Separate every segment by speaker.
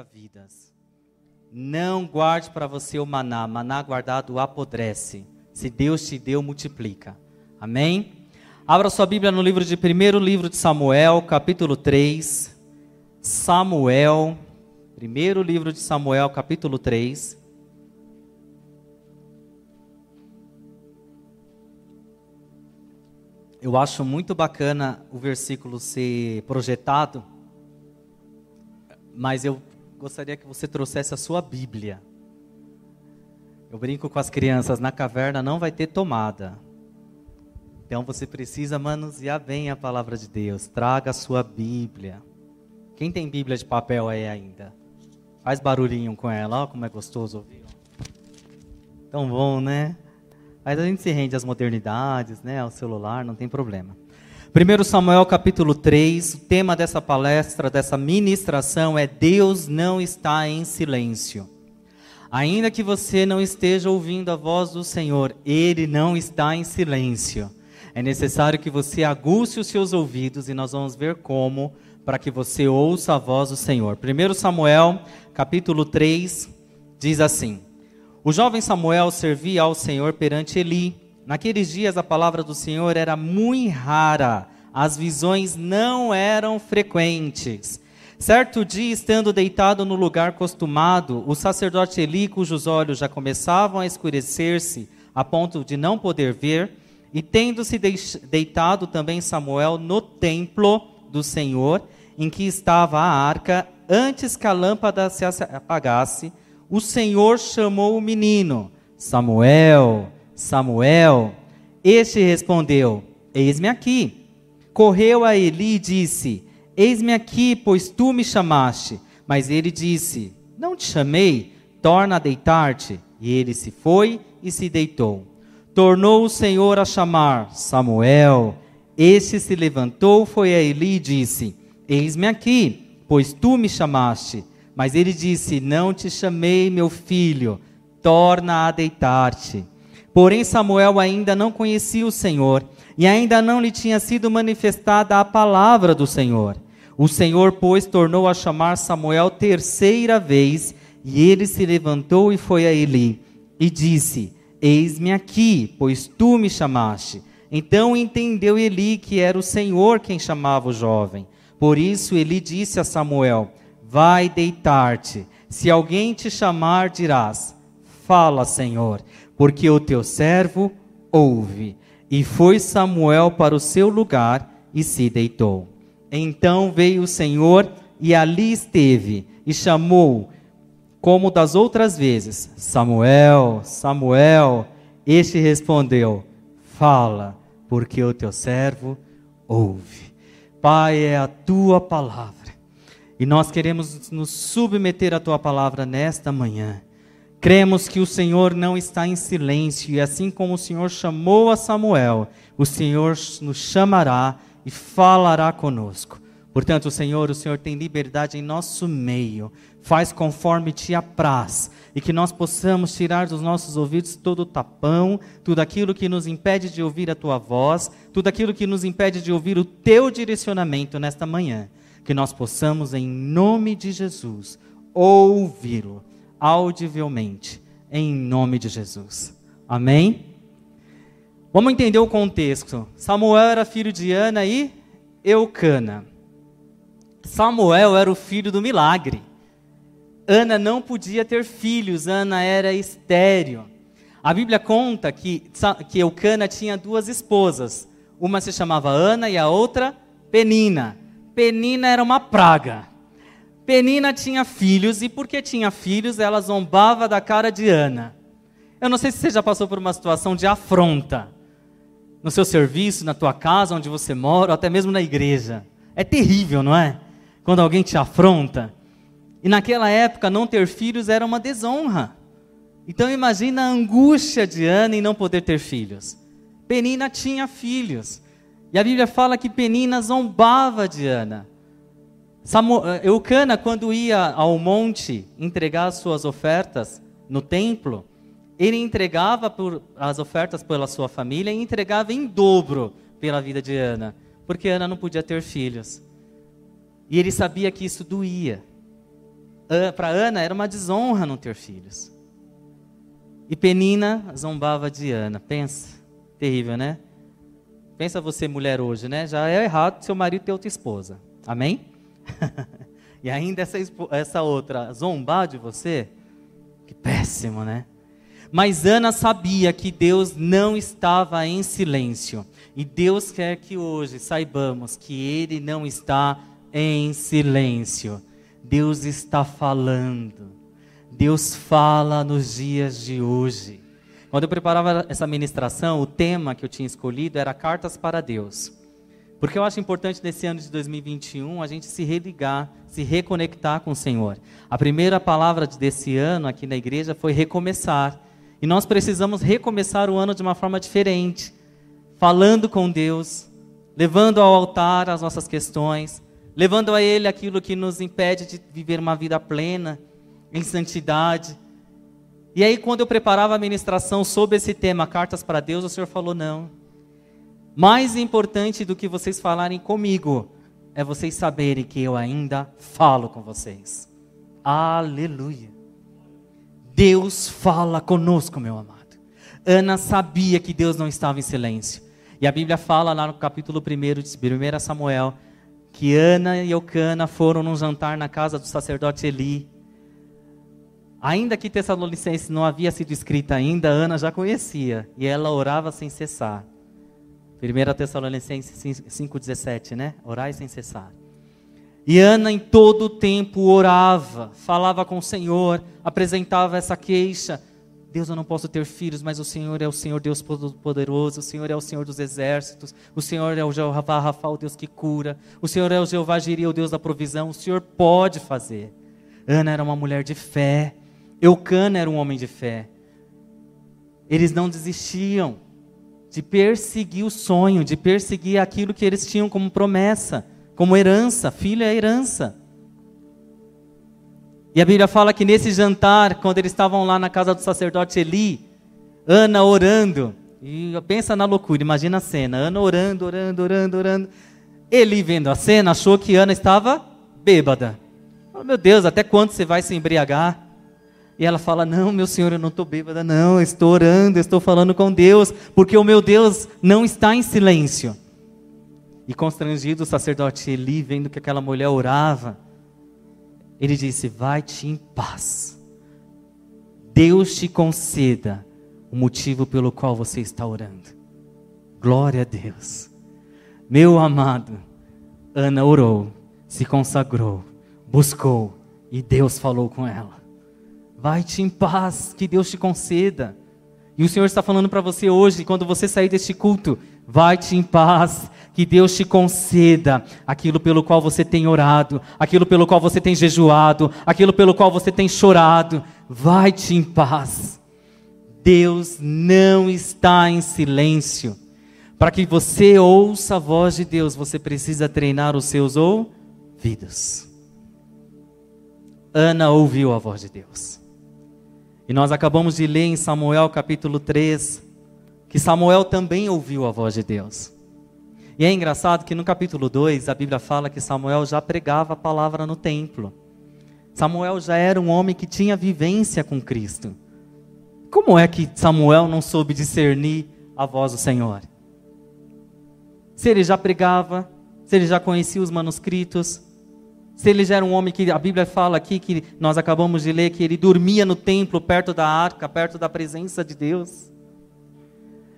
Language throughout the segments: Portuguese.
Speaker 1: vidas. Não guarde para você o maná, maná guardado apodrece. Se Deus te deu, multiplica. Amém? Abra sua Bíblia no livro de primeiro livro de Samuel, capítulo 3. Samuel, primeiro livro de Samuel, capítulo 3. Eu acho muito bacana o versículo ser projetado, mas eu gostaria que você trouxesse a sua Bíblia. Eu brinco com as crianças, na caverna não vai ter tomada. Então você precisa manusear bem a palavra de Deus. Traga a sua Bíblia. Quem tem Bíblia de papel aí ainda? Faz barulhinho com ela, ó como é gostoso ouvir. Tão bom, né? Aí a gente se rende às modernidades, né, ao celular, não tem problema. 1 Samuel capítulo 3, o tema dessa palestra, dessa ministração é Deus não está em silêncio. Ainda que você não esteja ouvindo a voz do Senhor, Ele não está em silêncio. É necessário que você aguce os seus ouvidos e nós vamos ver como, para que você ouça a voz do Senhor. 1 Samuel capítulo 3 diz assim: o jovem Samuel servia ao Senhor perante Eli. Naqueles dias a palavra do Senhor era muito rara, as visões não eram frequentes. Certo dia, estando deitado no lugar costumado, o sacerdote Eli, cujos olhos já começavam a escurecer-se a ponto de não poder ver, e tendo-se deitado também Samuel no templo do Senhor, em que estava a arca, antes que a lâmpada se apagasse, o Senhor chamou o menino: Samuel, Samuel. Este respondeu: Eis-me aqui. Correu a Eli e disse: Eis-me aqui, pois tu me chamaste. Mas ele disse: Não te chamei, torna a deitar-te. E ele se foi e se deitou. Tornou o Senhor a chamar: Samuel. Este se levantou, foi a Eli e disse: Eis-me aqui, pois tu me chamaste. Mas ele disse: Não te chamei, meu filho, torna a deitar-te. Porém, Samuel ainda não conhecia o Senhor, e ainda não lhe tinha sido manifestada a palavra do Senhor. O Senhor, pois, tornou a chamar Samuel terceira vez, e ele se levantou e foi a Eli, e disse: Eis-me aqui, pois tu me chamaste. Então entendeu Eli que era o Senhor quem chamava o jovem. Por isso Eli disse a Samuel: Vai deitar-te. Se alguém te chamar, dirás: Fala, Senhor, porque o teu servo ouve. E foi Samuel para o seu lugar e se deitou. Então veio o Senhor e ali esteve e chamou, como das outras vezes: Samuel, Samuel. Este respondeu: Fala, porque o teu servo ouve. Pai, é a tua palavra e nós queremos nos submeter à tua palavra nesta manhã. Cremos que o Senhor não está em silêncio, e assim como o Senhor chamou a Samuel, o Senhor nos chamará e falará conosco. Portanto, Senhor, o Senhor tem liberdade em nosso meio, faz conforme te apraz, e que nós possamos tirar dos nossos ouvidos todo o tapão, tudo aquilo que nos impede de ouvir a tua voz, tudo aquilo que nos impede de ouvir o teu direcionamento nesta manhã. Que nós possamos, em nome de Jesus, ouvi-lo audivelmente, em nome de Jesus. Amém? Vamos entender o contexto. Samuel era filho de Ana e Eucana. Samuel era o filho do milagre. Ana não podia ter filhos, Ana era estéreo. A Bíblia conta que, que Eucana tinha duas esposas. Uma se chamava Ana e a outra Penina. Penina era uma praga. Penina tinha filhos e porque tinha filhos, ela zombava da cara de Ana. Eu não sei se você já passou por uma situação de afronta no seu serviço, na tua casa, onde você mora, ou até mesmo na igreja. É terrível, não é? Quando alguém te afronta. E naquela época, não ter filhos era uma desonra. Então imagina a angústia de Ana em não poder ter filhos. Penina tinha filhos. E a Bíblia fala que Penina zombava de Ana. Eh, Eucana, quando ia ao monte entregar as suas ofertas no templo, ele entregava por, as ofertas pela sua família e entregava em dobro pela vida de Ana, porque Ana não podia ter filhos. E ele sabia que isso doía. para Ana era uma desonra não ter filhos. E Penina zombava de Ana. Pensa, terrível, né? Pensa você, mulher, hoje, né? Já é errado seu marido ter outra esposa. Amém? e ainda essa, essa outra zombar de você? Que péssimo, né? Mas Ana sabia que Deus não estava em silêncio. E Deus quer que hoje saibamos que Ele não está em silêncio. Deus está falando. Deus fala nos dias de hoje. Quando eu preparava essa ministração, o tema que eu tinha escolhido era Cartas para Deus. Porque eu acho importante nesse ano de 2021 a gente se religar, se reconectar com o Senhor. A primeira palavra desse ano aqui na igreja foi recomeçar. E nós precisamos recomeçar o ano de uma forma diferente, falando com Deus, levando ao altar as nossas questões, levando a Ele aquilo que nos impede de viver uma vida plena, em santidade. E aí, quando eu preparava a ministração sobre esse tema, Cartas para Deus, o Senhor falou: não. Mais importante do que vocês falarem comigo é vocês saberem que eu ainda falo com vocês. Aleluia. Deus fala conosco, meu amado. Ana sabia que Deus não estava em silêncio. E a Bíblia fala lá no capítulo 1 de 1 Samuel que Ana e Eucana foram num jantar na casa do sacerdote Eli. Ainda que Tessalonicenses não havia sido escrita ainda, Ana já conhecia e ela orava sem cessar. 1 Tessalonicenses 5,17, né? Orai sem cessar. E Ana em todo o tempo orava, falava com o Senhor, apresentava essa queixa. Deus, eu não posso ter filhos, mas o Senhor é o Senhor Deus poderoso, o Senhor é o Senhor dos exércitos, o Senhor é o Jeová Rafa, o Deus que cura, o Senhor é o Jeová Jiri, o Deus da provisão, o Senhor pode fazer. Ana era uma mulher de fé, Eucana era um homem de fé. Eles não desistiam de perseguir o sonho, de perseguir aquilo que eles tinham como promessa, como herança, filho é herança. E a Bíblia fala que nesse jantar, quando eles estavam lá na casa do sacerdote Eli, Ana orando, e pensa na loucura, imagina a cena, Ana orando, orando, orando, orando. Eli vendo a cena, achou que Ana estava bêbada. Oh, meu Deus, até quando você vai se embriagar? E ela fala: Não, meu senhor, eu não estou bêbada, não, eu estou orando, eu estou falando com Deus, porque o meu Deus não está em silêncio. E constrangido, o sacerdote Eli, vendo que aquela mulher orava, ele disse: Vai-te em paz. Deus te conceda o motivo pelo qual você está orando. Glória a Deus. Meu amado, Ana orou, se consagrou, buscou e Deus falou com ela. Vai-te em paz, que Deus te conceda. E o Senhor está falando para você hoje, quando você sair deste culto, vai-te em paz, que Deus te conceda aquilo pelo qual você tem orado, aquilo pelo qual você tem jejuado, aquilo pelo qual você tem chorado. Vai-te em paz. Deus não está em silêncio. Para que você ouça a voz de Deus, você precisa treinar os seus ouvidos. Ana ouviu a voz de Deus. E nós acabamos de ler em Samuel capítulo 3 que Samuel também ouviu a voz de Deus. E é engraçado que no capítulo 2 a Bíblia fala que Samuel já pregava a palavra no templo. Samuel já era um homem que tinha vivência com Cristo. Como é que Samuel não soube discernir a voz do Senhor? Se ele já pregava, se ele já conhecia os manuscritos, se ele já era um homem que a Bíblia fala aqui que nós acabamos de ler que ele dormia no templo perto da arca, perto da presença de Deus.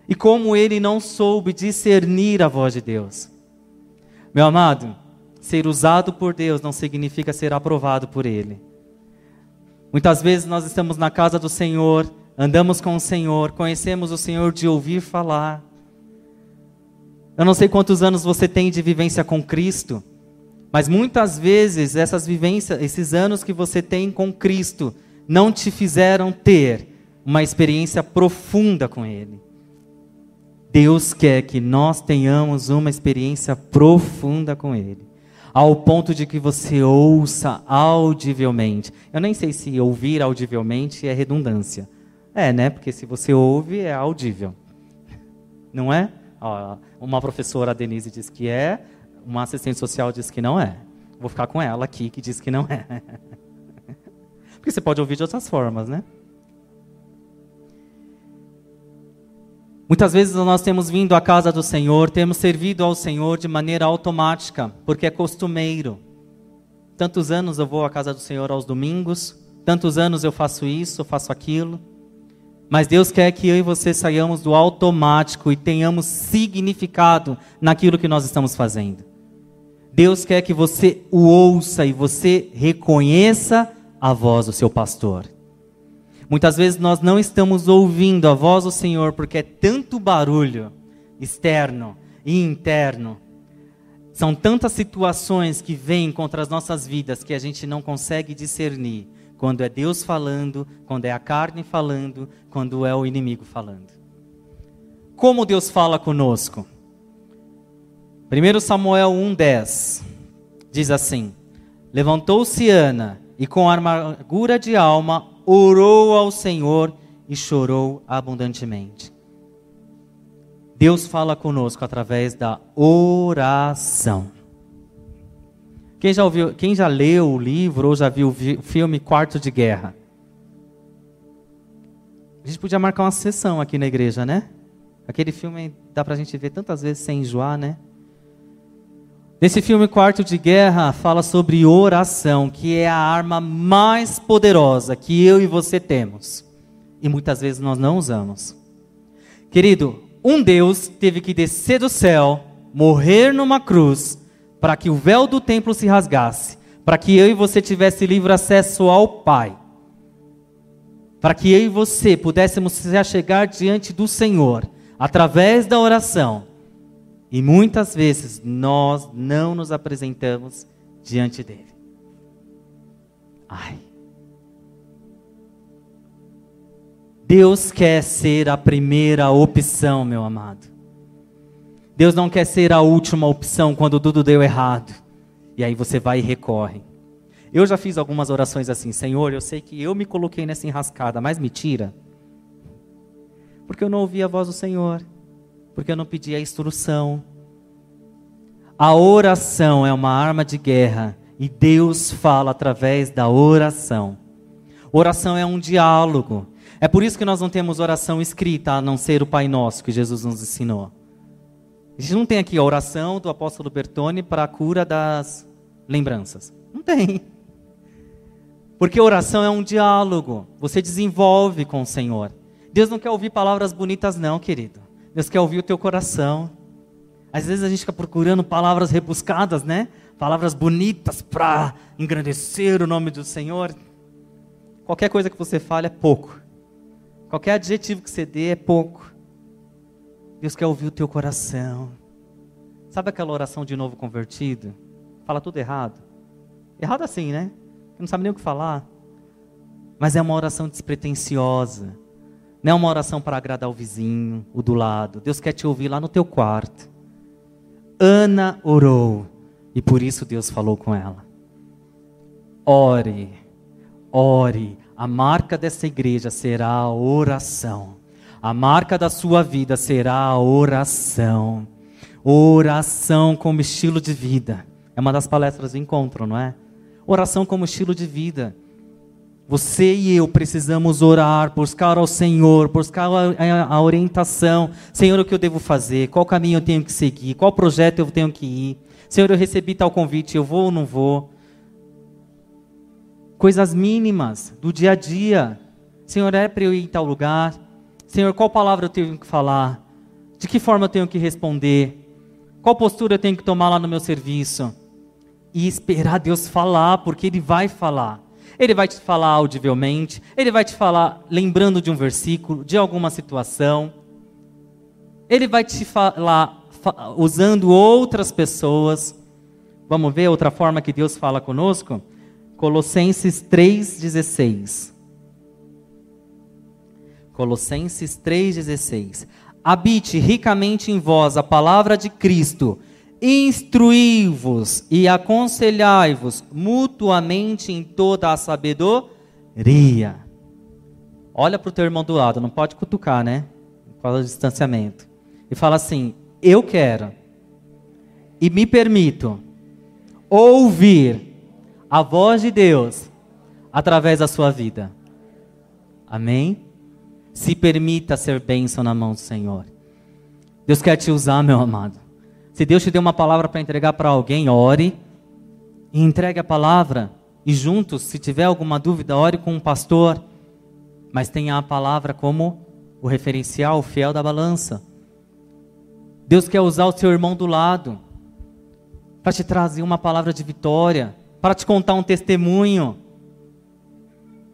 Speaker 1: E como ele não soube discernir a voz de Deus. Meu amado, ser usado por Deus não significa ser aprovado por Ele. Muitas vezes nós estamos na casa do Senhor, andamos com o Senhor, conhecemos o Senhor de ouvir falar. Eu não sei quantos anos você tem de vivência com Cristo, mas muitas vezes essas vivências, esses anos que você tem com Cristo, não te fizeram ter uma experiência profunda com Ele. Deus quer que nós tenhamos uma experiência profunda com Ele, ao ponto de que você ouça audivelmente. Eu nem sei se ouvir audivelmente é redundância. É, né? Porque se você ouve, é audível. Não é? Ó, uma professora, a Denise, diz que é, uma assistente social diz que não é. Vou ficar com ela aqui, que diz que não é. Porque você pode ouvir de outras formas, né? Muitas vezes nós temos vindo à casa do Senhor, temos servido ao Senhor de maneira automática, porque é costumeiro. Tantos anos eu vou à casa do Senhor aos domingos, tantos anos eu faço isso, eu faço aquilo. Mas Deus quer que eu e você saiamos do automático e tenhamos significado naquilo que nós estamos fazendo. Deus quer que você o ouça e você reconheça a voz do seu pastor. Muitas vezes nós não estamos ouvindo a voz do Senhor porque é tanto barulho externo e interno. São tantas situações que vêm contra as nossas vidas que a gente não consegue discernir quando é Deus falando, quando é a carne falando, quando é o inimigo falando. Como Deus fala conosco? 1 Samuel 1,10 diz assim: Levantou-se Ana e com amargura de alma orou ao Senhor e chorou abundantemente. Deus fala conosco através da oração. Quem já, ouviu, quem já leu o livro ou já viu o filme Quarto de Guerra? A gente podia marcar uma sessão aqui na igreja, né? Aquele filme dá pra gente ver tantas vezes sem enjoar, né? Nesse filme Quarto de Guerra fala sobre oração, que é a arma mais poderosa que eu e você temos. E muitas vezes nós não usamos. Querido, um Deus teve que descer do céu, morrer numa cruz, para que o véu do templo se rasgasse, para que eu e você tivesse livre acesso ao Pai. Para que eu e você pudéssemos se chegar diante do Senhor através da oração e muitas vezes nós não nos apresentamos diante dele. Ai. Deus quer ser a primeira opção, meu amado. Deus não quer ser a última opção quando tudo deu errado. E aí você vai e recorre. Eu já fiz algumas orações assim, Senhor, eu sei que eu me coloquei nessa enrascada, mas me tira. Porque eu não ouvi a voz do Senhor porque eu não pedi a instrução. A oração é uma arma de guerra e Deus fala através da oração. Oração é um diálogo. É por isso que nós não temos oração escrita, a não ser o Pai Nosso que Jesus nos ensinou. A gente não tem aqui a oração do apóstolo Bertone para a cura das lembranças. Não tem. Porque oração é um diálogo. Você desenvolve com o Senhor. Deus não quer ouvir palavras bonitas, não, querido. Deus quer ouvir o teu coração. Às vezes a gente fica procurando palavras rebuscadas, né? Palavras bonitas para engrandecer o nome do Senhor. Qualquer coisa que você fale é pouco. Qualquer adjetivo que você dê é pouco. Deus quer ouvir o teu coração. Sabe aquela oração de novo convertido? Fala tudo errado. Errado assim, né? Não sabe nem o que falar. Mas é uma oração despretensiosa não é uma oração para agradar o vizinho, o do lado. Deus quer te ouvir lá no teu quarto. Ana orou e por isso Deus falou com ela. Ore, ore. A marca dessa igreja será a oração. A marca da sua vida será a oração. Oração como estilo de vida. É uma das palestras do encontro, não é? Oração como estilo de vida. Você e eu precisamos orar, buscar ao Senhor, buscar a, orientação. Senhor, o que eu devo fazer? Qual caminho eu tenho que seguir? Qual projeto eu tenho que ir? Senhor, eu recebi tal convite, eu vou ou não vou? Coisas mínimas do dia a dia. Senhor, é para eu ir em tal lugar? Senhor, qual palavra eu tenho que falar? De que forma eu tenho que responder? Qual postura eu tenho que tomar lá no meu serviço? E esperar Deus falar, porque Ele vai falar. Ele vai te falar audivelmente, ele vai te falar lembrando de um versículo, de alguma situação. Ele vai te falar usando outras pessoas. Vamos ver outra forma que Deus fala conosco? Colossenses 3,16. Colossenses 3,16. Habite ricamente em vós a palavra de Cristo instruí-vos e aconselhai-vos mutuamente em toda a sabedoria. Olha para o teu irmão do lado, não pode cutucar, né? Fala do distanciamento. E fala assim: Eu quero e me permito ouvir a voz de Deus através da sua vida. Amém? Se permita ser bênção na mão do Senhor. Deus quer te usar, meu amado. Se Deus te deu uma palavra para entregar para alguém, ore e entregue a palavra. E juntos, se tiver alguma dúvida, ore com um pastor. Mas tenha a palavra como o referencial, o fiel da balança. Deus quer usar o seu irmão do lado para te trazer uma palavra de vitória, para te contar um testemunho.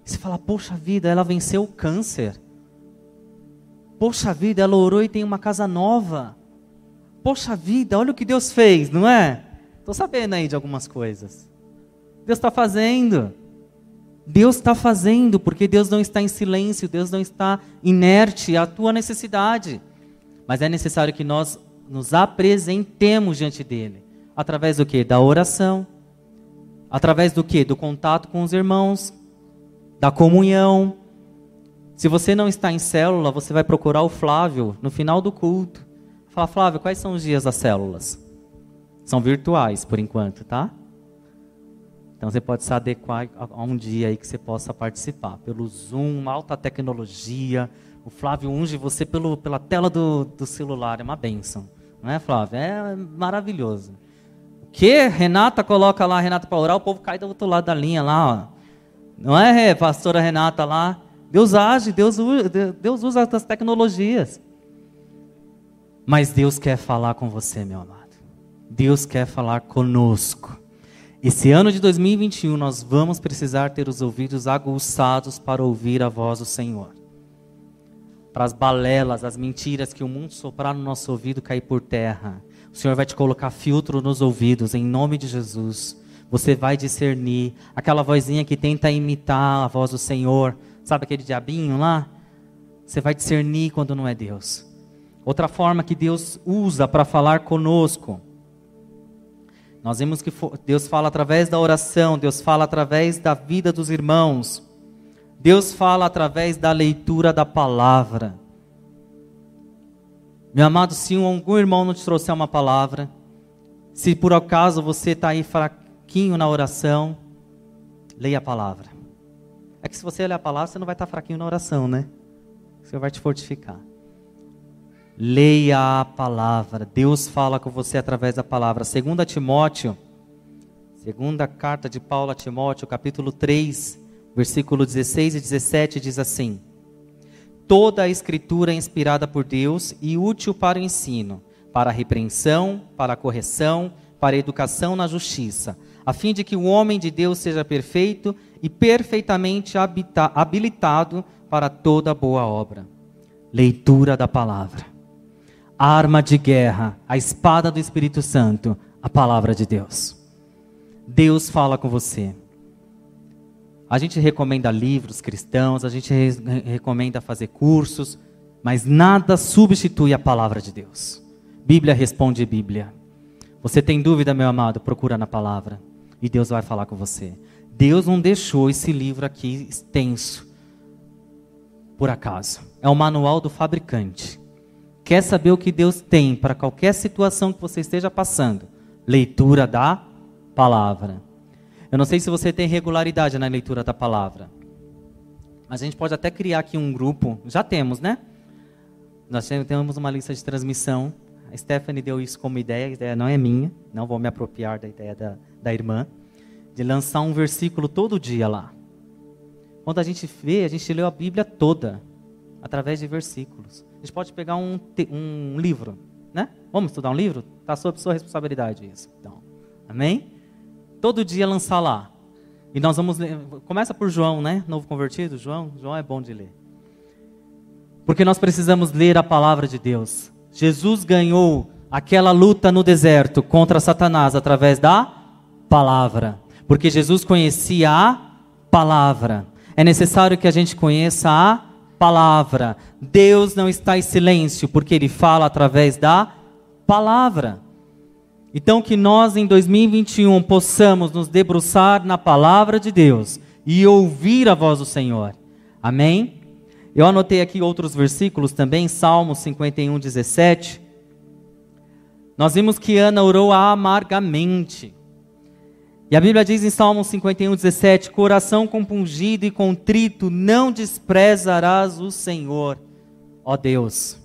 Speaker 1: Você fala, poxa vida, ela venceu o câncer. Poxa vida, ela orou e tem uma casa nova. Poxa vida, olha o que Deus fez, não é? Estou sabendo aí de algumas coisas. Deus está fazendo. Deus está fazendo, porque Deus não está em silêncio, Deus não está inerte à tua necessidade. Mas é necessário que nós nos apresentemos diante dele. Através do que? Da oração. Através do que? Do contato com os irmãos. Da comunhão. Se você não está em célula, você vai procurar o Flávio no final do culto. Flávio, quais são os dias das células? São virtuais por enquanto, tá? Então você pode se adequar a um dia aí que você possa participar. Pelo Zoom, alta tecnologia. O Flávio unge você pelo, pela tela do, do celular. É uma benção. Não é, Flávio? É maravilhoso. O que? Renata coloca lá, Renata para orar, o povo cai do outro lado da linha lá. Ó. Não é, pastora Renata lá? Deus age, Deus, Deus usa as tecnologias. Mas Deus quer falar com você, meu amado. Deus quer falar conosco. Esse ano de 2021 nós vamos precisar ter os ouvidos aguçados para ouvir a voz do Senhor. Para as balelas, as mentiras que o mundo soprar no nosso ouvido cair por terra. O Senhor vai te colocar filtro nos ouvidos, em nome de Jesus. Você vai discernir aquela vozinha que tenta imitar a voz do Senhor Sabe aquele diabinho lá? Você vai discernir quando não é Deus. Outra forma que Deus usa para falar conosco. Nós vimos que Deus fala através da oração, Deus fala através da vida dos irmãos. Deus fala através da leitura da palavra. Meu amado, se algum irmão não te trouxer uma palavra, se por acaso você está aí fraquinho na oração, leia a palavra. É que se você ler a palavra, você não vai estar fraquinho na oração, né? Senhor vai te fortificar. Leia a palavra. Deus fala com você através da palavra. Segunda Timóteo, segunda carta de Paulo a Timóteo, capítulo 3, versículo 16 e 17 diz assim: Toda a escritura é inspirada por Deus e útil para o ensino, para a repreensão, para a correção, para a educação na justiça, a fim de que o homem de Deus seja perfeito e perfeitamente habilitado para toda boa obra. Leitura da palavra. Arma de guerra, a espada do Espírito Santo, a palavra de Deus. Deus fala com você. A gente recomenda livros cristãos, a gente recomenda fazer cursos, mas nada substitui a palavra de Deus. Bíblia responde Bíblia. Você tem dúvida, meu amado? Procura na palavra e Deus vai falar com você. Deus não deixou esse livro aqui extenso por acaso. É o manual do fabricante. Quer saber o que Deus tem para qualquer situação que você esteja passando? Leitura da palavra. Eu não sei se você tem regularidade na leitura da palavra. A gente pode até criar aqui um grupo. Já temos, né? Nós temos uma lista de transmissão. A Stephanie deu isso como ideia, a ideia não é minha. Não vou me apropriar da ideia da, da irmã de lançar um versículo todo dia lá. Quando a gente vê, a gente leu a Bíblia toda, através de versículos. A gente pode pegar um, um livro, né? Vamos estudar um livro? Está sob sua responsabilidade isso. Então, amém? Todo dia lançar lá. E nós vamos ler, começa por João, né? Novo convertido, João. João é bom de ler. Porque nós precisamos ler a palavra de Deus. Jesus ganhou aquela luta no deserto contra Satanás através da palavra porque Jesus conhecia a palavra. É necessário que a gente conheça a palavra. Deus não está em silêncio, porque Ele fala através da palavra. Então, que nós em 2021 possamos nos debruçar na palavra de Deus e ouvir a voz do Senhor. Amém? Eu anotei aqui outros versículos também, Salmo 51, 17. Nós vimos que Ana orou amargamente. E a Bíblia diz em Salmo 51, 17: Coração compungido e contrito, não desprezarás o Senhor, ó Deus.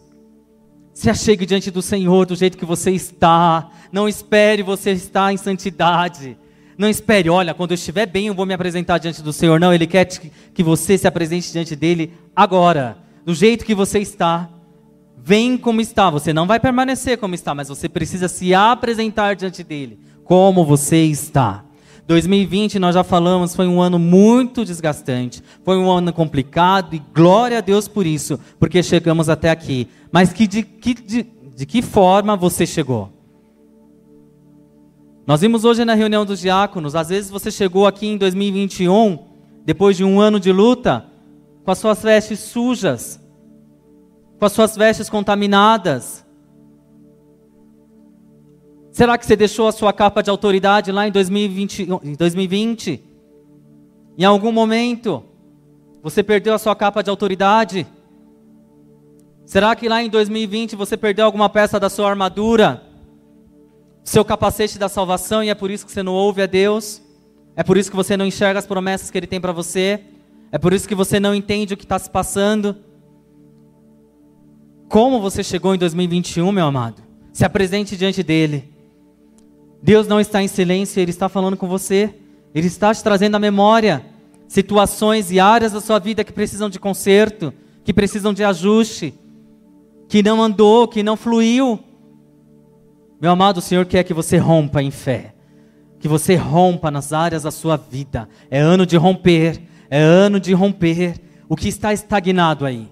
Speaker 1: Se achegue diante do Senhor do jeito que você está. Não espere você estar em santidade. Não espere, olha, quando eu estiver bem eu vou me apresentar diante do Senhor. Não, Ele quer que você se apresente diante dele agora, do jeito que você está. Vem como está. Você não vai permanecer como está, mas você precisa se apresentar diante dele, como você está. 2020, nós já falamos, foi um ano muito desgastante, foi um ano complicado e glória a Deus por isso, porque chegamos até aqui. Mas que, de, que, de, de que forma você chegou? Nós vimos hoje na reunião dos diáconos, às vezes você chegou aqui em 2021, depois de um ano de luta, com as suas vestes sujas, com as suas vestes contaminadas, Será que você deixou a sua capa de autoridade lá em 2020? Em 2020? Em algum momento, você perdeu a sua capa de autoridade? Será que lá em 2020 você perdeu alguma peça da sua armadura? Seu capacete da salvação e é por isso que você não ouve a Deus? É por isso que você não enxerga as promessas que Ele tem para você? É por isso que você não entende o que está se passando? Como você chegou em 2021, meu amado? Se apresente diante dEle. Deus não está em silêncio, Ele está falando com você. Ele está te trazendo à memória situações e áreas da sua vida que precisam de conserto, que precisam de ajuste, que não andou, que não fluiu. Meu amado, o Senhor quer que você rompa em fé, que você rompa nas áreas da sua vida. É ano de romper, é ano de romper o que está estagnado aí.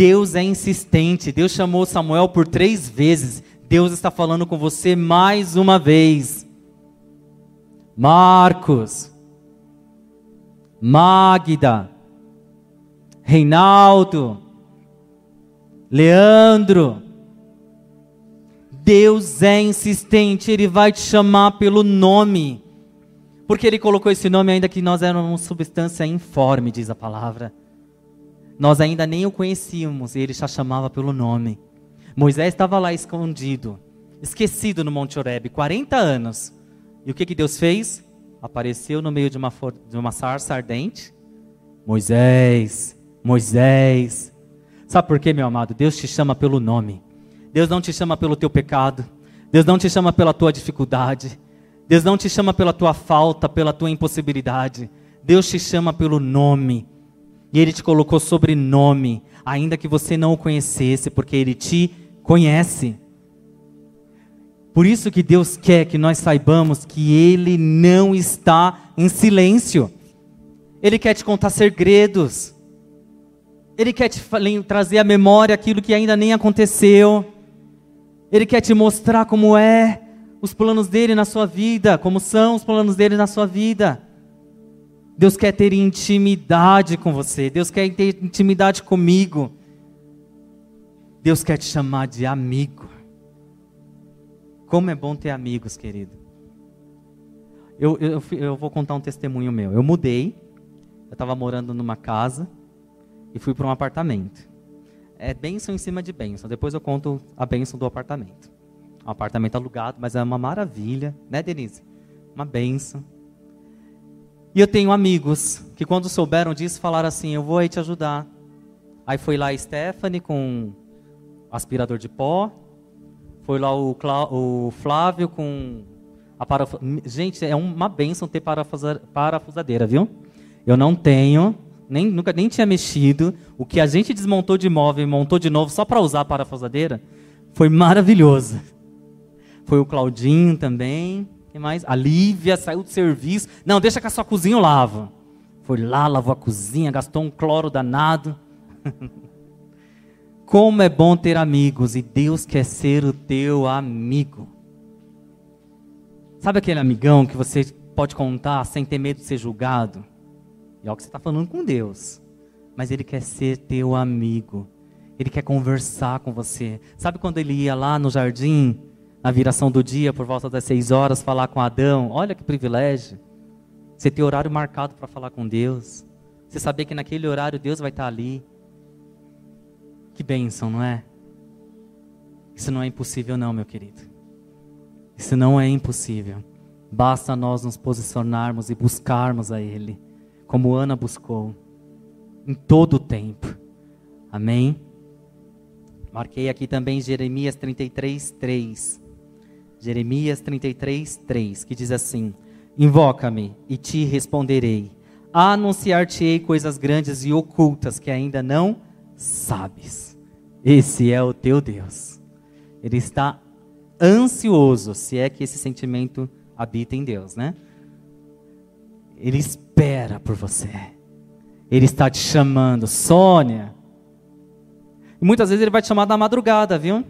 Speaker 1: Deus é insistente. Deus chamou Samuel por três vezes. Deus está falando com você mais uma vez. Marcos, Magda, Reinaldo, Leandro. Deus é insistente, Ele vai te chamar pelo nome. Porque Ele colocou esse nome ainda que nós éramos substância informe, diz a palavra. Nós ainda nem o conhecíamos e Ele já chamava pelo nome. Moisés estava lá escondido, esquecido no Monte Horebe, 40 anos. E o que, que Deus fez? Apareceu no meio de uma, de uma sarça ardente. Moisés, Moisés. Sabe por quê, meu amado? Deus te chama pelo nome. Deus não te chama pelo teu pecado. Deus não te chama pela tua dificuldade. Deus não te chama pela tua falta, pela tua impossibilidade. Deus te chama pelo nome. E Ele te colocou sobrenome, ainda que você não o conhecesse, porque Ele te conhece. Por isso que Deus quer que nós saibamos que Ele não está em silêncio. Ele quer te contar segredos. Ele quer te trazer à memória aquilo que ainda nem aconteceu. Ele quer te mostrar como é os planos dele na sua vida, como são os planos dele na sua vida. Deus quer ter intimidade com você. Deus quer ter intimidade comigo. Deus quer te chamar de amigo. Como é bom ter amigos, querido. Eu, eu, eu vou contar um testemunho meu. Eu mudei, eu estava morando numa casa e fui para um apartamento. É bênção em cima de bênção. Depois eu conto a bênção do apartamento. Um apartamento alugado, mas é uma maravilha, né, Denise? Uma bênção. E eu tenho amigos que quando souberam disso falaram assim, eu vou aí te ajudar. Aí foi lá a Stephanie com aspirador de pó, foi lá o, Clá, o Flávio com a parafusadeira. Gente, é uma benção ter parafusadeira, viu? Eu não tenho, nem, nunca nem tinha mexido. O que a gente desmontou de móvel e montou de novo só para usar a parafusadeira foi maravilhoso. Foi o Claudinho também. Quem mais? A Lívia saiu do serviço. Não, deixa que a sua cozinha eu lavo. Foi lá, lavou a cozinha, gastou um cloro danado. Como é bom ter amigos e Deus quer ser o teu amigo. Sabe aquele amigão que você pode contar sem ter medo de ser julgado? E é o que você está falando com Deus. Mas Ele quer ser teu amigo. Ele quer conversar com você. Sabe quando ele ia lá no jardim na viração do dia, por volta das seis horas, falar com Adão. Olha que privilégio. Você ter horário marcado para falar com Deus. Você saber que naquele horário Deus vai estar ali. Que bênção, não é? Isso não é impossível, não, meu querido. Isso não é impossível. Basta nós nos posicionarmos e buscarmos a Ele, como Ana buscou, em todo o tempo. Amém? Marquei aqui também Jeremias 33, 3. Jeremias 33, 3, que diz assim: Invoca-me e te responderei. Anunciar-te-ei coisas grandes e ocultas que ainda não sabes. Esse é o teu Deus. Ele está ansioso, se é que esse sentimento habita em Deus, né? Ele espera por você. Ele está te chamando, Sônia. E muitas vezes ele vai te chamar na madrugada, viu?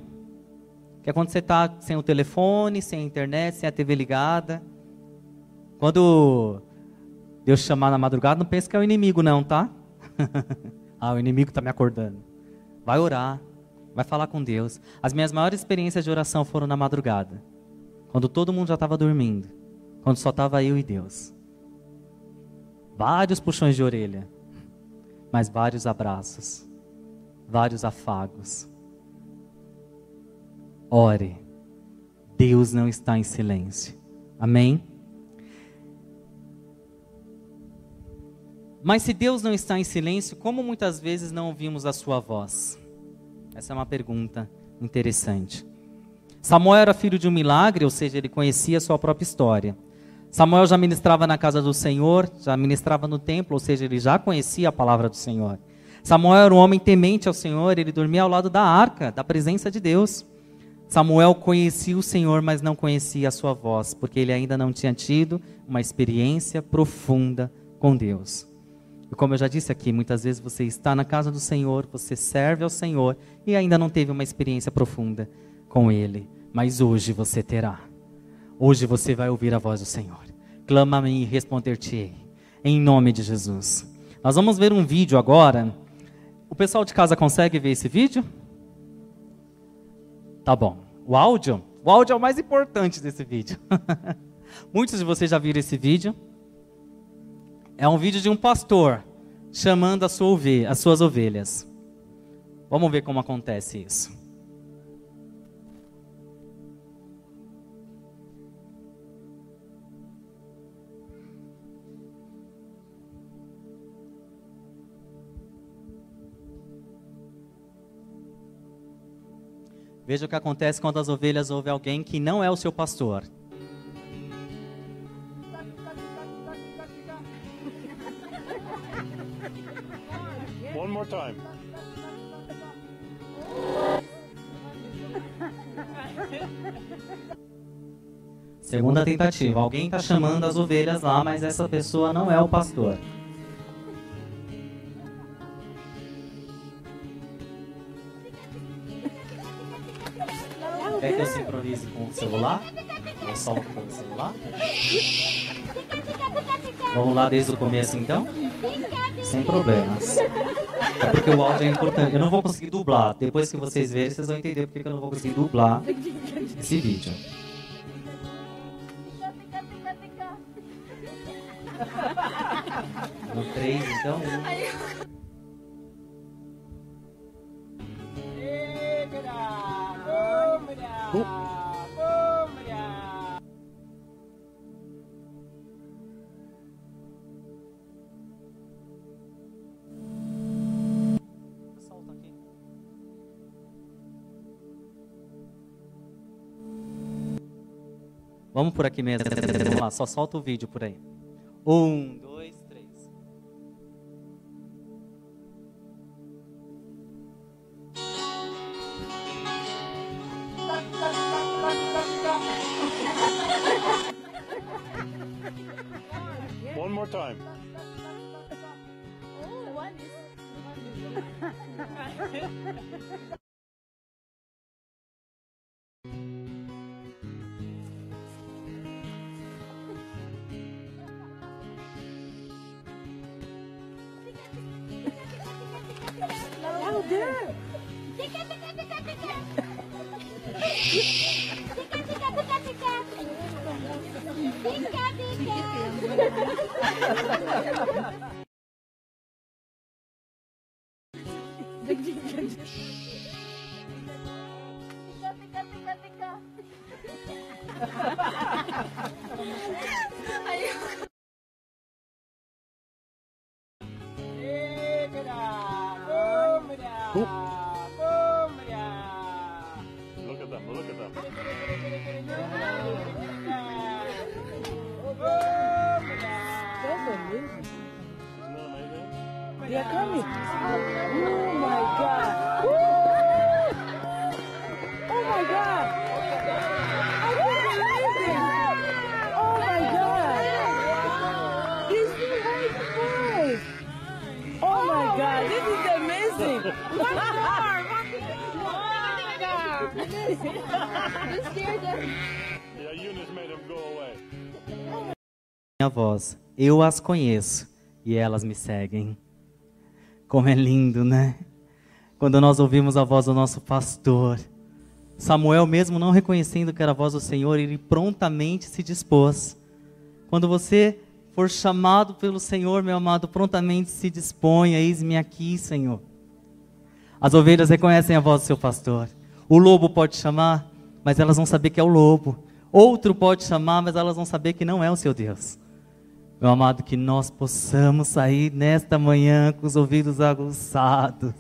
Speaker 1: Que é quando você está sem o telefone, sem a internet, sem a TV ligada. Quando Deus chamar na madrugada, não pense que é o inimigo, não, tá? ah, o inimigo está me acordando. Vai orar, vai falar com Deus. As minhas maiores experiências de oração foram na madrugada, quando todo mundo já estava dormindo, quando só estava eu e Deus. Vários puxões de orelha, mas vários abraços, vários afagos. Ore, Deus não está em silêncio. Amém? Mas se Deus não está em silêncio, como muitas vezes não ouvimos a sua voz? Essa é uma pergunta interessante. Samuel era filho de um milagre, ou seja, ele conhecia a sua própria história. Samuel já ministrava na casa do Senhor, já ministrava no templo, ou seja, ele já conhecia a palavra do Senhor. Samuel era um homem temente ao Senhor, ele dormia ao lado da arca, da presença de Deus. Samuel conhecia o Senhor, mas não conhecia a sua voz, porque ele ainda não tinha tido uma experiência profunda com Deus. E como eu já disse aqui, muitas vezes você está na casa do Senhor, você serve ao Senhor e ainda não teve uma experiência profunda com Ele. Mas hoje você terá. Hoje você vai ouvir a voz do Senhor. Clama-me e responder-te-ei. Em nome de Jesus. Nós vamos ver um vídeo agora. O pessoal de casa consegue ver esse vídeo? Tá bom. O áudio? O áudio é o mais importante desse vídeo. Muitos de vocês já viram esse vídeo. É um vídeo de um pastor chamando sua ovelha, as suas ovelhas. Vamos ver como acontece isso. Veja o que acontece quando as ovelhas ouvem alguém que não é o seu pastor. Segunda tentativa. Alguém está chamando as ovelhas lá, mas essa pessoa não é o pastor. Quer que eu sincronize com o celular? Eu solto com o celular? Vamos lá desde o começo então? Sem problemas. É porque o áudio é importante. Eu não vou conseguir dublar. Depois que vocês verem, vocês vão entender porque eu não vou conseguir dublar esse vídeo. 3, então. Vamos por aqui mesmo. Vamos lá, só solta o vídeo por aí. Um, dois, Eu as conheço e elas me seguem. Como é lindo, né? Quando nós ouvimos a voz do nosso pastor, Samuel, mesmo não reconhecendo que era a voz do Senhor, ele prontamente se dispôs. Quando você for chamado pelo Senhor, meu amado, prontamente se disponha, eis-me aqui, Senhor. As ovelhas reconhecem a voz do seu pastor. O lobo pode chamar, mas elas vão saber que é o lobo. Outro pode chamar, mas elas vão saber que não é o seu Deus. Meu amado, que nós possamos sair nesta manhã com os ouvidos aguçados,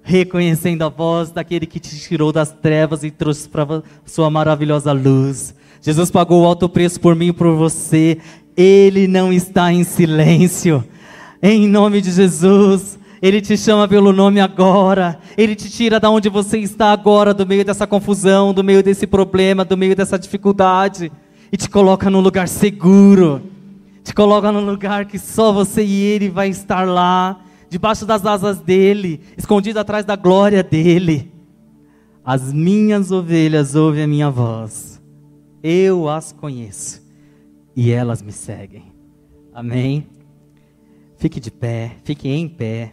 Speaker 1: reconhecendo a voz daquele que te tirou das trevas e trouxe para sua maravilhosa luz. Jesus pagou o alto preço por mim e por você. Ele não está em silêncio. Em nome de Jesus, ele te chama pelo nome agora. Ele te tira da onde você está agora, do meio dessa confusão, do meio desse problema, do meio dessa dificuldade, e te coloca num lugar seguro. Te coloca num lugar que só você e ele vai estar lá, debaixo das asas dele, escondido atrás da glória dele. As minhas ovelhas ouvem a minha voz. Eu as conheço e elas me seguem. Amém. Fique de pé, fique em pé.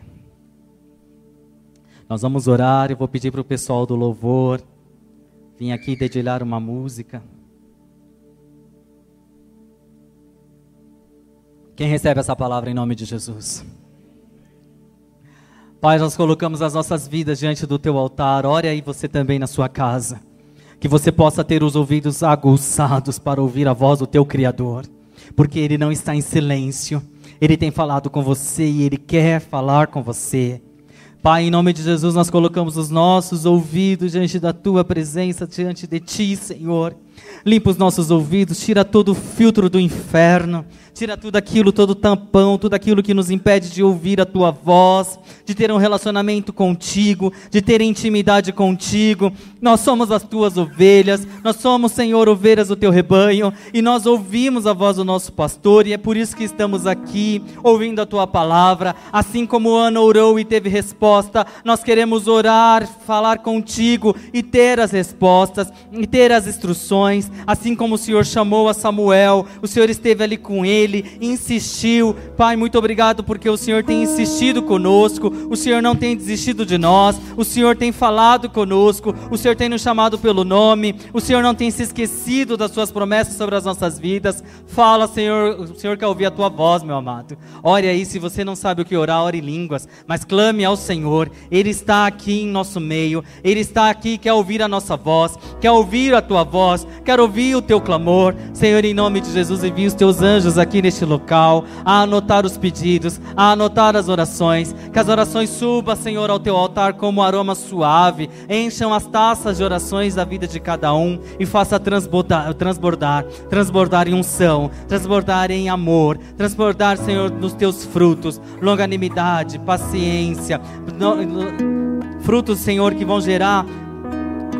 Speaker 1: Nós vamos orar. Eu vou pedir para o pessoal do louvor vir aqui dedilhar uma música. Quem recebe essa palavra em nome de Jesus? Pai, nós colocamos as nossas vidas diante do teu altar. Ore aí você também na sua casa. Que você possa ter os ouvidos aguçados para ouvir a voz do teu Criador. Porque Ele não está em silêncio. Ele tem falado com você e Ele quer falar com você. Pai, em nome de Jesus, nós colocamos os nossos ouvidos diante da tua presença, diante de ti, Senhor. Limpa os nossos ouvidos, tira todo o filtro do inferno, tira tudo aquilo, todo o tampão, tudo aquilo que nos impede de ouvir a tua voz, de ter um relacionamento contigo, de ter intimidade contigo. Nós somos as tuas ovelhas, nós somos, Senhor, ovelhas do teu rebanho, e nós ouvimos a voz do nosso pastor, e é por isso que estamos aqui, ouvindo a tua palavra. Assim como Ana orou e teve resposta, nós queremos orar, falar contigo e ter as respostas, e ter as instruções, assim como o Senhor chamou a Samuel, o Senhor esteve ali com ele, insistiu. Pai, muito obrigado porque o Senhor tem insistido conosco, o Senhor não tem desistido de nós, o Senhor tem falado conosco, o Senhor tem nos chamado pelo nome, o Senhor não tem se esquecido das suas promessas sobre as nossas vidas. Fala, Senhor, o Senhor quer ouvir a tua voz, meu amado. Ore aí, se você não sabe o que orar, ore em línguas, mas clame ao Senhor, Ele está aqui em nosso meio, Ele está aqui, quer ouvir a nossa voz, quer ouvir a tua voz, quer ouvir o teu clamor. Senhor, em nome de Jesus, envia os teus anjos aqui neste local, a anotar os pedidos, a anotar as orações, que as orações subam, Senhor, ao teu altar como um aroma suave, encham as taças de orações da vida de cada um e faça transbordar, transbordar, transbordar em unção, transbordar em amor, transbordar, Senhor, nos teus frutos, longanimidade, paciência, frutos, Senhor, que vão gerar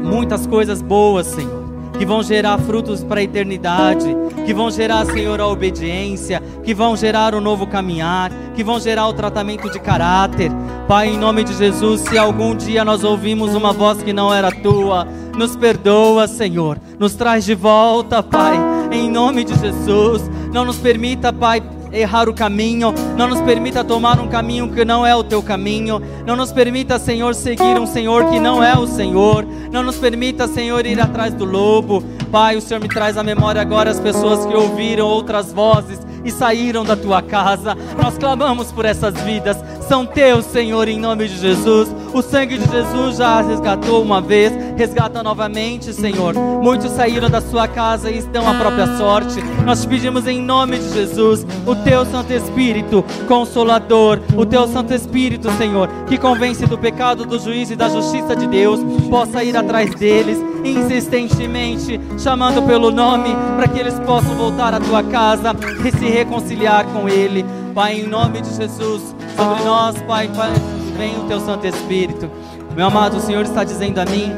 Speaker 1: muitas coisas boas, Senhor. Que vão gerar frutos para a eternidade, que vão gerar, Senhor, a obediência, que vão gerar o novo caminhar, que vão gerar o tratamento de caráter. Pai, em nome de Jesus, se algum dia nós ouvimos uma voz que não era tua, nos perdoa, Senhor. Nos traz de volta, Pai, em nome de Jesus. Não nos permita, Pai, errar o caminho, não nos permita tomar um caminho que não é o teu caminho, não nos permita, Senhor, seguir um Senhor que não é o Senhor, não nos permita, Senhor, ir atrás do lobo. Pai, o Senhor me traz à memória agora as pessoas que ouviram outras vozes e saíram da tua casa. Nós clamamos por essas vidas. são teus, Senhor, em nome de Jesus. O sangue de Jesus já as resgatou uma vez, resgata novamente, Senhor. Muitos saíram da sua casa e estão à própria sorte. Nós te pedimos em nome de Jesus, o teu Santo Espírito, consolador, o teu Santo Espírito, Senhor, que convence do pecado, do juízo e da justiça de Deus, possa ir atrás deles insistentemente, chamando pelo nome, para que eles possam voltar à tua casa e se reconciliar com Ele. Pai, em nome de Jesus, sobre nós, Pai, Pai, vem o teu Santo Espírito. Meu amado, o Senhor está dizendo a mim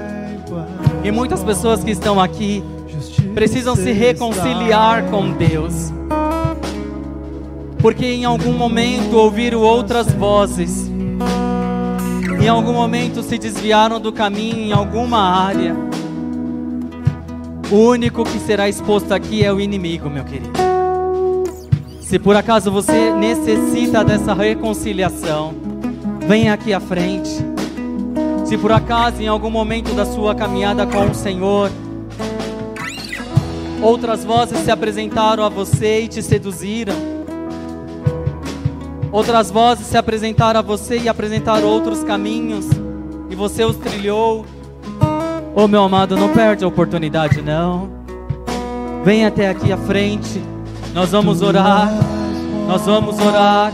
Speaker 1: e muitas pessoas que estão aqui precisam se reconciliar com Deus. Porque em algum momento ouviram outras vozes, em algum momento se desviaram do caminho em alguma área. O único que será exposto aqui é o inimigo, meu querido. Se por acaso você necessita dessa reconciliação, venha aqui à frente. Se por acaso em algum momento da sua caminhada com o Senhor, outras vozes se apresentaram a você e te seduziram, outras vozes se apresentaram a você e apresentaram outros caminhos, e você os trilhou. Oh meu amado, não perde a oportunidade não. Vem até aqui à frente. Nós vamos orar. Nós vamos orar.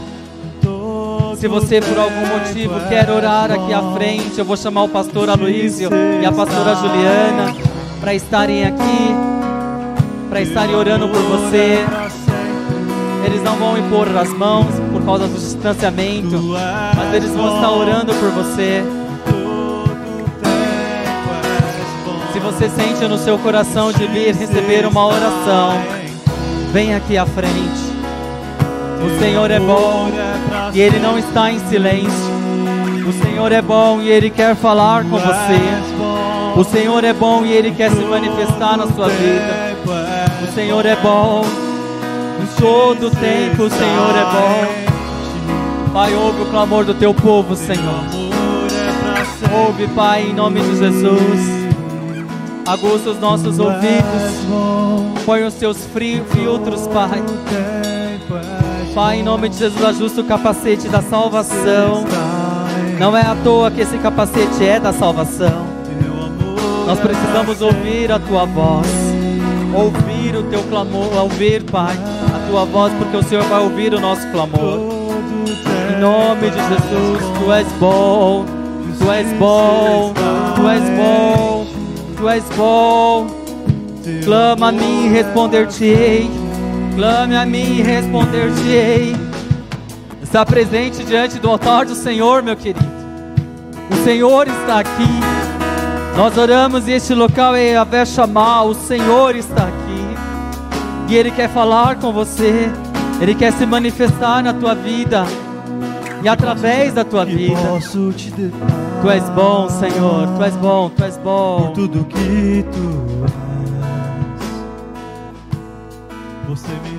Speaker 1: Se você por algum motivo quer orar aqui à frente, eu vou chamar o pastor Aloísio e a pastora Juliana para estarem aqui, para estarem orando por você. Eles não vão impor as mãos por causa do distanciamento, mas eles vão estar orando por você. Se você sente no seu coração de vir receber uma oração, vem aqui à frente. O Senhor é bom e Ele não está em silêncio. O Senhor é bom e Ele quer falar com você. O Senhor é bom e Ele quer se manifestar na sua vida. O Senhor é bom. Em todo tempo o Senhor é bom. Pai, ouve o clamor do teu povo, Senhor. Ouve, Pai, em nome de Jesus. Aguça os nossos ouvidos. Põe os teus fri- filtros, Pai. Pai, em nome de Jesus, ajusta o capacete da salvação. Não é à toa que esse capacete é da salvação. Nós precisamos ouvir a tua voz. Ouvir o teu clamor, ouvir, Pai, a tua voz, porque o Senhor vai ouvir o nosso clamor. Em nome de Jesus, tu és bom, tu és bom, tu és bom, tu és bom. Clama a mim e responder-te-ei. Clame a mim e responder-te-ei. Está presente diante do altar do Senhor, meu querido. O Senhor está aqui. Nós oramos e este local é Yahvé chamar. O Senhor está aqui. E Ele quer falar com você. Ele quer se manifestar na tua vida. E através da tua vida. Tu és bom, Senhor. Tu és bom, tu és bom.
Speaker 2: por tudo que tu Você me